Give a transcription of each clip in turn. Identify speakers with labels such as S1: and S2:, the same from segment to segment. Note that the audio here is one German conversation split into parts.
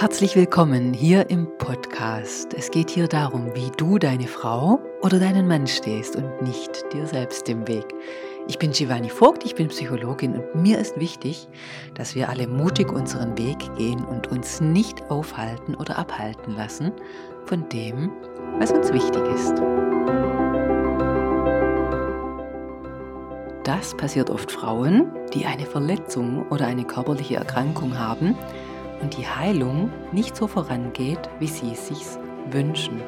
S1: Herzlich willkommen hier im Podcast. Es geht hier darum, wie du deine Frau oder deinen Mann stehst und nicht dir selbst im Weg. Ich bin Giovanni Vogt, ich bin Psychologin und mir ist wichtig, dass wir alle mutig unseren Weg gehen und uns nicht aufhalten oder abhalten lassen von dem, was uns wichtig ist. Das passiert oft Frauen, die eine Verletzung oder eine körperliche Erkrankung haben und die Heilung nicht so vorangeht, wie sie es sich wünschen.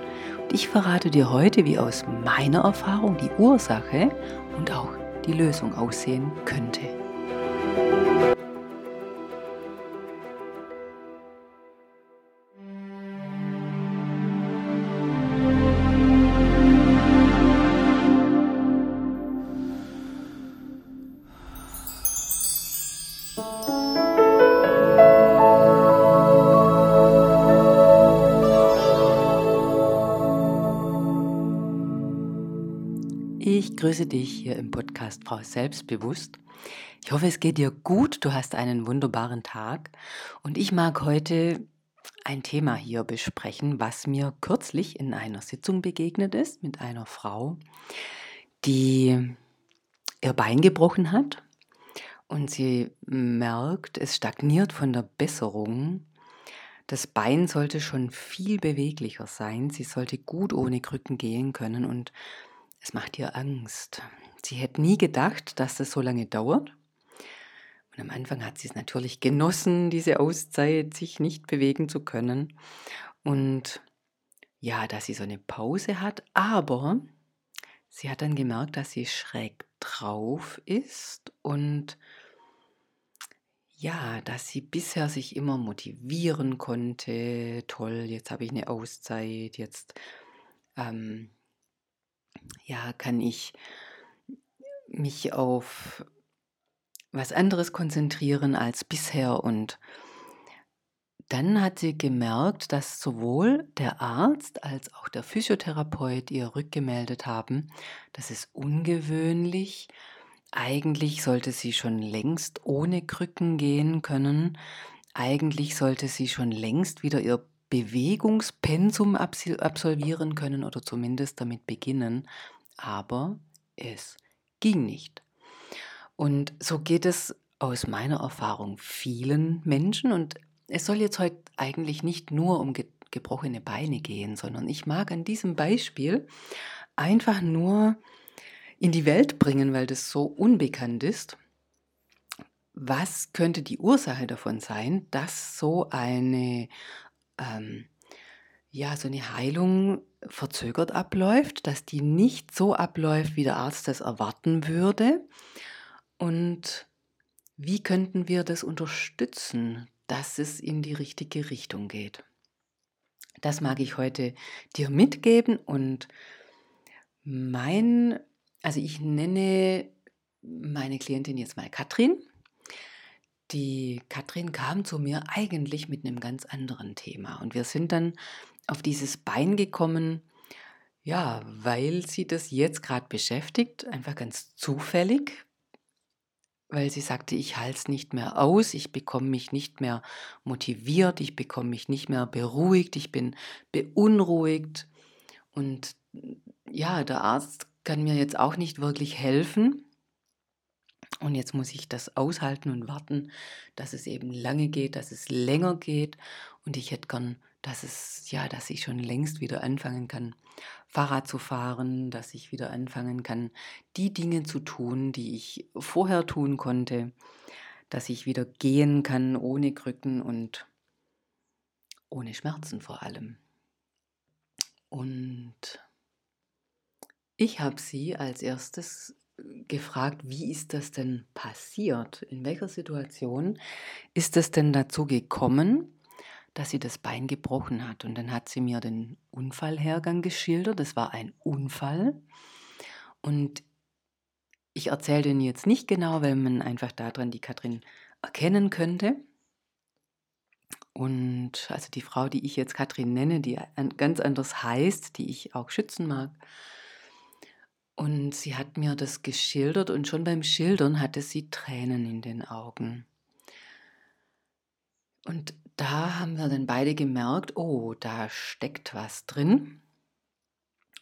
S1: Und ich verrate dir heute, wie aus meiner Erfahrung die Ursache und auch die Lösung aussehen könnte. Ich grüße dich hier im Podcast Frau Selbstbewusst. Ich hoffe, es geht dir gut, du hast einen wunderbaren Tag. Und ich mag heute ein Thema hier besprechen, was mir kürzlich in einer Sitzung begegnet ist mit einer Frau, die ihr Bein gebrochen hat. Und sie merkt, es stagniert von der Besserung. Das Bein sollte schon viel beweglicher sein, sie sollte gut ohne Krücken gehen können. Und es macht ihr Angst. Sie hätte nie gedacht, dass das so lange dauert. Und am Anfang hat sie es natürlich genossen, diese Auszeit, sich nicht bewegen zu können. Und ja, dass sie so eine Pause hat, aber sie hat dann gemerkt, dass sie schräg drauf ist und ja, dass sie bisher sich immer motivieren konnte. Toll, jetzt habe ich eine Auszeit, jetzt ähm, ja, kann ich mich auf was anderes konzentrieren als bisher. Und dann hat sie gemerkt, dass sowohl der Arzt als auch der Physiotherapeut ihr rückgemeldet haben, das ist ungewöhnlich. Eigentlich sollte sie schon längst ohne Krücken gehen können. Eigentlich sollte sie schon längst wieder ihr Bewegungspensum absolvieren können oder zumindest damit beginnen, aber es ging nicht. Und so geht es aus meiner Erfahrung vielen Menschen und es soll jetzt heute eigentlich nicht nur um ge gebrochene Beine gehen, sondern ich mag an diesem Beispiel einfach nur in die Welt bringen, weil das so unbekannt ist. Was könnte die Ursache davon sein, dass so eine ähm, ja, so eine Heilung verzögert abläuft, dass die nicht so abläuft, wie der Arzt das erwarten würde. Und wie könnten wir das unterstützen, dass es in die richtige Richtung geht? Das mag ich heute dir mitgeben und mein, also ich nenne meine Klientin jetzt mal Katrin. Die Katrin kam zu mir eigentlich mit einem ganz anderen Thema. Und wir sind dann auf dieses Bein gekommen, ja, weil sie das jetzt gerade beschäftigt, einfach ganz zufällig, weil sie sagte, ich halte es nicht mehr aus, ich bekomme mich nicht mehr motiviert, ich bekomme mich nicht mehr beruhigt, ich bin beunruhigt. Und ja, der Arzt kann mir jetzt auch nicht wirklich helfen. Und jetzt muss ich das aushalten und warten, dass es eben lange geht, dass es länger geht. Und ich hätte gern, dass es, ja, dass ich schon längst wieder anfangen kann, Fahrrad zu fahren, dass ich wieder anfangen kann, die Dinge zu tun, die ich vorher tun konnte, dass ich wieder gehen kann ohne Krücken und ohne Schmerzen vor allem. Und ich habe sie als erstes gefragt, wie ist das denn passiert? In welcher Situation ist es denn dazu gekommen, dass sie das Bein gebrochen hat? Und dann hat sie mir den Unfallhergang geschildert. Das war ein Unfall. Und ich erzähle den jetzt nicht genau, weil man einfach daran die Katrin erkennen könnte. Und also die Frau, die ich jetzt Katrin nenne, die ganz anders heißt, die ich auch schützen mag, und sie hat mir das geschildert und schon beim Schildern hatte sie Tränen in den Augen. Und da haben wir dann beide gemerkt, oh, da steckt was drin.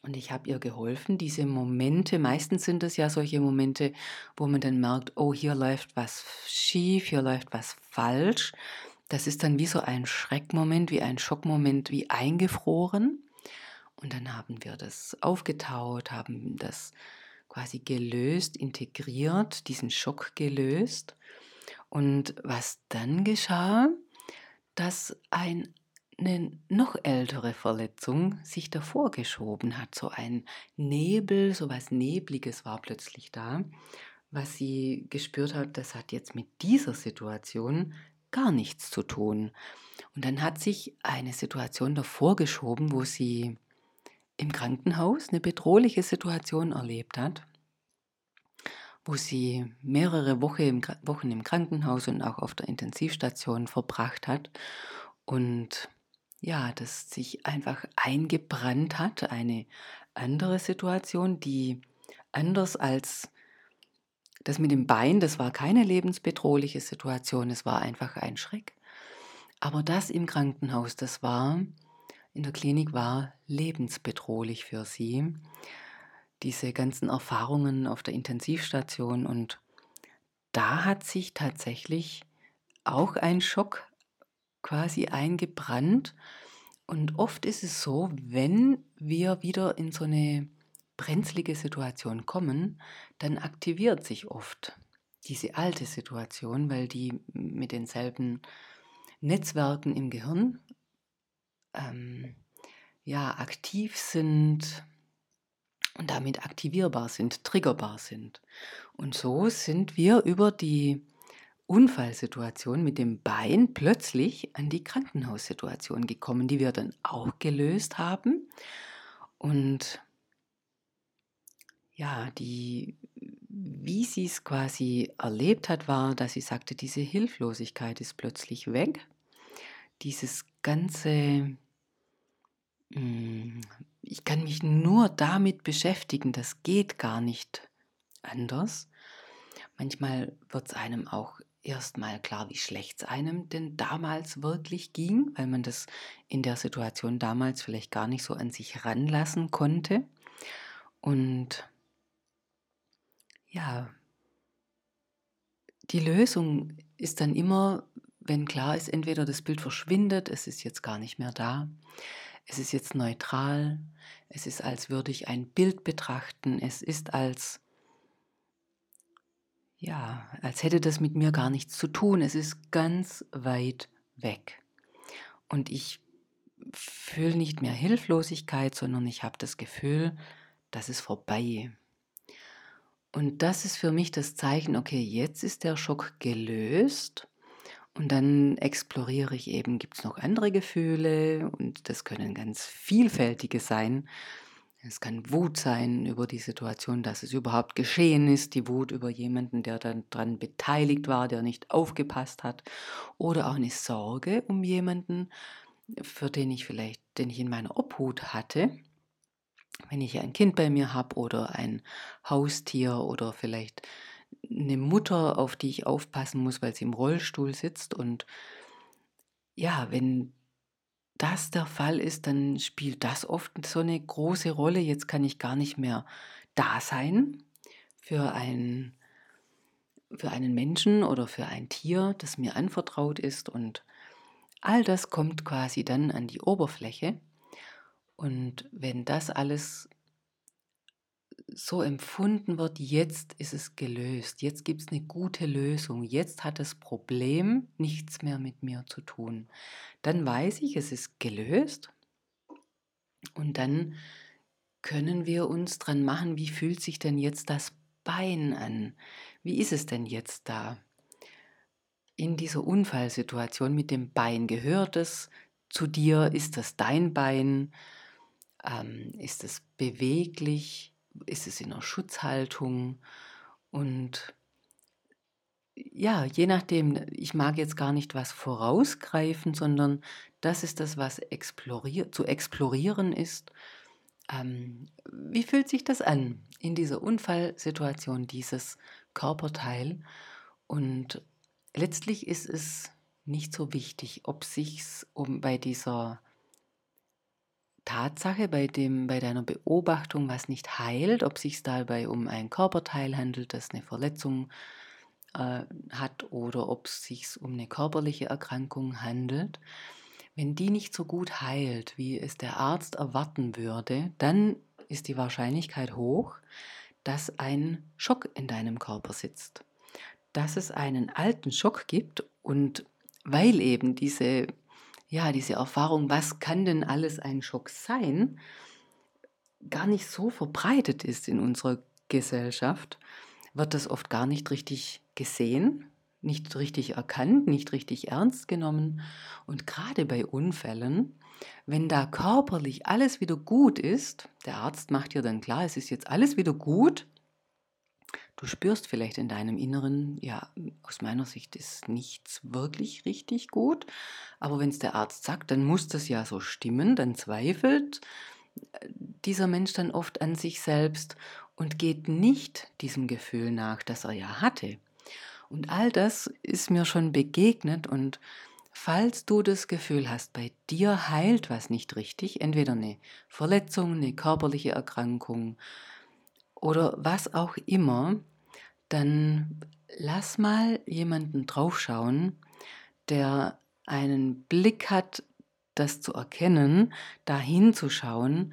S1: Und ich habe ihr geholfen, diese Momente, meistens sind es ja solche Momente, wo man dann merkt, oh, hier läuft was schief, hier läuft was falsch. Das ist dann wie so ein Schreckmoment, wie ein Schockmoment, wie eingefroren. Und dann haben wir das aufgetaut, haben das quasi gelöst, integriert, diesen Schock gelöst. Und was dann geschah, dass ein eine noch ältere Verletzung sich davor geschoben hat. So ein Nebel, so was Nebliges war plötzlich da, was sie gespürt hat, das hat jetzt mit dieser Situation gar nichts zu tun. Und dann hat sich eine Situation davor geschoben, wo sie im Krankenhaus eine bedrohliche Situation erlebt hat, wo sie mehrere Wochen im, Krankenhaus und auch auf der Intensivstation verbracht hat und ja, das sich einfach eingebrannt hat, eine andere Situation, die anders als das mit dem Bein, das war keine lebensbedrohliche Situation, es war einfach ein Schreck. Aber das im Krankenhaus, das war, in der Klinik war lebensbedrohlich für sie. Diese ganzen Erfahrungen auf der Intensivstation und da hat sich tatsächlich auch ein Schock quasi eingebrannt. Und oft ist es so, wenn wir wieder in so eine brenzlige Situation kommen, dann aktiviert sich oft diese alte Situation, weil die mit denselben Netzwerken im Gehirn ähm, ja, aktiv sind und damit aktivierbar sind, triggerbar sind. Und so sind wir über die Unfallsituation mit dem Bein plötzlich an die Krankenhaussituation gekommen, die wir dann auch gelöst haben. Und ja, die, wie sie es quasi erlebt hat, war, dass sie sagte, diese Hilflosigkeit ist plötzlich weg. Dieses ganze, hm, ich kann mich nur damit beschäftigen, das geht gar nicht anders. Manchmal wird es einem auch erstmal klar, wie schlecht es einem denn damals wirklich ging, weil man das in der Situation damals vielleicht gar nicht so an sich ranlassen konnte. Und ja, die Lösung ist dann immer, wenn klar ist, entweder das Bild verschwindet, es ist jetzt gar nicht mehr da, es ist jetzt neutral, es ist, als würde ich ein Bild betrachten, es ist als ja, als hätte das mit mir gar nichts zu tun. Es ist ganz weit weg. Und ich fühle nicht mehr Hilflosigkeit, sondern ich habe das Gefühl, das ist vorbei. Und das ist für mich das Zeichen, okay, jetzt ist der Schock gelöst. Und dann exploriere ich eben, gibt es noch andere Gefühle? Und das können ganz vielfältige sein. Es kann Wut sein über die Situation, dass es überhaupt geschehen ist, die Wut über jemanden, der dann daran beteiligt war, der nicht aufgepasst hat, oder auch eine Sorge um jemanden, für den ich vielleicht, den ich in meiner Obhut hatte, wenn ich ein Kind bei mir habe oder ein Haustier oder vielleicht eine Mutter, auf die ich aufpassen muss, weil sie im Rollstuhl sitzt und ja, wenn das der Fall ist, dann spielt das oft so eine große Rolle. Jetzt kann ich gar nicht mehr da sein für, ein, für einen Menschen oder für ein Tier, das mir anvertraut ist. Und all das kommt quasi dann an die Oberfläche. Und wenn das alles so empfunden wird, jetzt ist es gelöst, jetzt gibt es eine gute Lösung, jetzt hat das Problem nichts mehr mit mir zu tun, dann weiß ich, es ist gelöst und dann können wir uns dran machen, wie fühlt sich denn jetzt das Bein an? Wie ist es denn jetzt da? In dieser Unfallsituation mit dem Bein gehört es zu dir? Ist das dein Bein? Ähm, ist es beweglich? Ist es in einer Schutzhaltung und ja, je nachdem, ich mag jetzt gar nicht was vorausgreifen, sondern das ist das, was explorier zu explorieren ist. Ähm, wie fühlt sich das an in dieser Unfallsituation, dieses Körperteil? Und letztlich ist es nicht so wichtig, ob sich's um bei dieser Tatsache, bei dem bei deiner Beobachtung, was nicht heilt, ob sich's dabei um ein Körperteil handelt, das eine Verletzung äh, hat oder ob es sich um eine körperliche Erkrankung handelt. Wenn die nicht so gut heilt, wie es der Arzt erwarten würde, dann ist die Wahrscheinlichkeit hoch, dass ein Schock in deinem Körper sitzt. Dass es einen alten Schock gibt und weil eben diese, ja, diese Erfahrung, was kann denn alles ein Schock sein, gar nicht so verbreitet ist in unserer Gesellschaft, wird das oft gar nicht richtig gesehen, nicht richtig erkannt, nicht richtig ernst genommen. Und gerade bei Unfällen, wenn da körperlich alles wieder gut ist, der Arzt macht dir dann klar, es ist jetzt alles wieder gut, Du spürst vielleicht in deinem Inneren, ja, aus meiner Sicht ist nichts wirklich richtig gut, aber wenn es der Arzt sagt, dann muss das ja so stimmen, dann zweifelt äh, dieser Mensch dann oft an sich selbst und geht nicht diesem Gefühl nach, das er ja hatte. Und all das ist mir schon begegnet und falls du das Gefühl hast, bei dir heilt was nicht richtig, entweder eine Verletzung, eine körperliche Erkrankung oder was auch immer, dann lass mal jemanden draufschauen, der einen Blick hat, das zu erkennen, dahin zu schauen,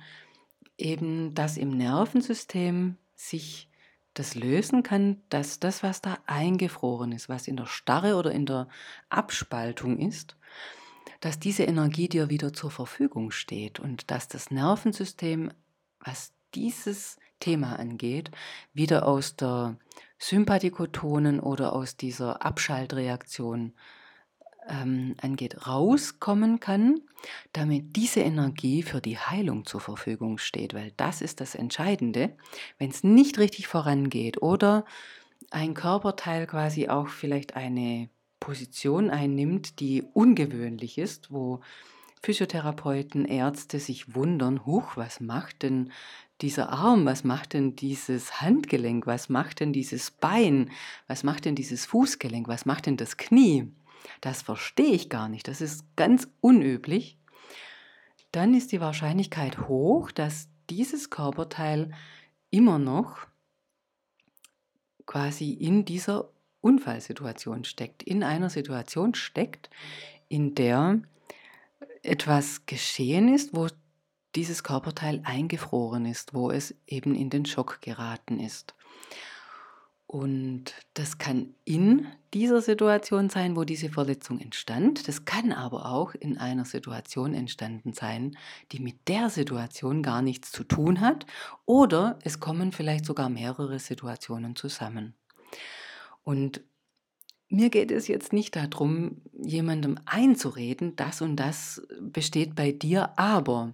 S1: eben dass im Nervensystem sich das lösen kann, dass das, was da eingefroren ist, was in der Starre oder in der Abspaltung ist, dass diese Energie dir wieder zur Verfügung steht und dass das Nervensystem, was dieses Thema angeht, wieder aus der Sympathikotonen oder aus dieser Abschaltreaktion ähm, angeht, rauskommen kann, damit diese Energie für die Heilung zur Verfügung steht, weil das ist das Entscheidende. Wenn es nicht richtig vorangeht oder ein Körperteil quasi auch vielleicht eine Position einnimmt, die ungewöhnlich ist, wo Physiotherapeuten, Ärzte sich wundern, huch, was macht denn dieser Arm, was macht denn dieses Handgelenk, was macht denn dieses Bein, was macht denn dieses Fußgelenk, was macht denn das Knie? Das verstehe ich gar nicht, das ist ganz unüblich. Dann ist die Wahrscheinlichkeit hoch, dass dieses Körperteil immer noch quasi in dieser Unfallsituation steckt, in einer Situation steckt, in der etwas geschehen ist, wo dieses Körperteil eingefroren ist, wo es eben in den Schock geraten ist. Und das kann in dieser Situation sein, wo diese Verletzung entstand. Das kann aber auch in einer Situation entstanden sein, die mit der Situation gar nichts zu tun hat. Oder es kommen vielleicht sogar mehrere Situationen zusammen. Und mir geht es jetzt nicht darum, jemandem einzureden, das und das besteht bei dir, aber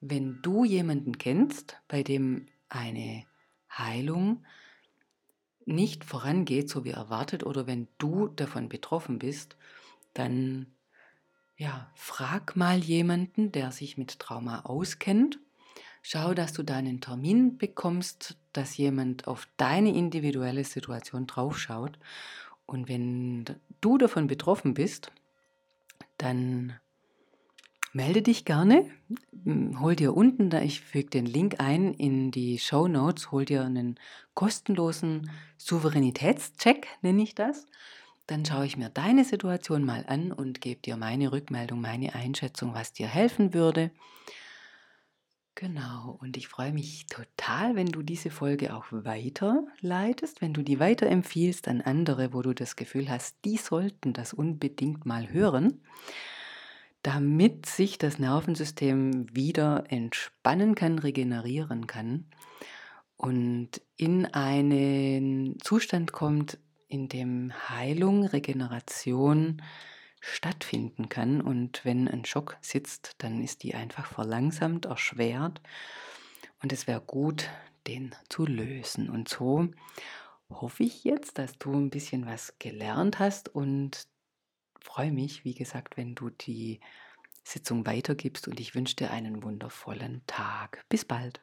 S1: wenn du jemanden kennst, bei dem eine Heilung nicht vorangeht, so wie erwartet, oder wenn du davon betroffen bist, dann ja, frag mal jemanden, der sich mit Trauma auskennt. Schau, dass du deinen Termin bekommst, dass jemand auf deine individuelle Situation draufschaut. Und wenn du davon betroffen bist, dann melde dich gerne. Hol dir unten, da ich füge den Link ein in die Show Notes, hol dir einen kostenlosen Souveränitätscheck, nenne ich das. Dann schaue ich mir deine Situation mal an und gebe dir meine Rückmeldung, meine Einschätzung, was dir helfen würde. Genau, und ich freue mich total, wenn du diese Folge auch weiterleitest, wenn du die weiterempfiehlst an andere, wo du das Gefühl hast, die sollten das unbedingt mal hören damit sich das Nervensystem wieder entspannen kann, regenerieren kann und in einen Zustand kommt, in dem Heilung, Regeneration stattfinden kann. Und wenn ein Schock sitzt, dann ist die einfach verlangsamt, erschwert. Und es wäre gut, den zu lösen. Und so hoffe ich jetzt, dass du ein bisschen was gelernt hast und freue mich, wie gesagt, wenn du die Sitzung weitergibst und ich wünsche dir einen wundervollen Tag. Bis bald.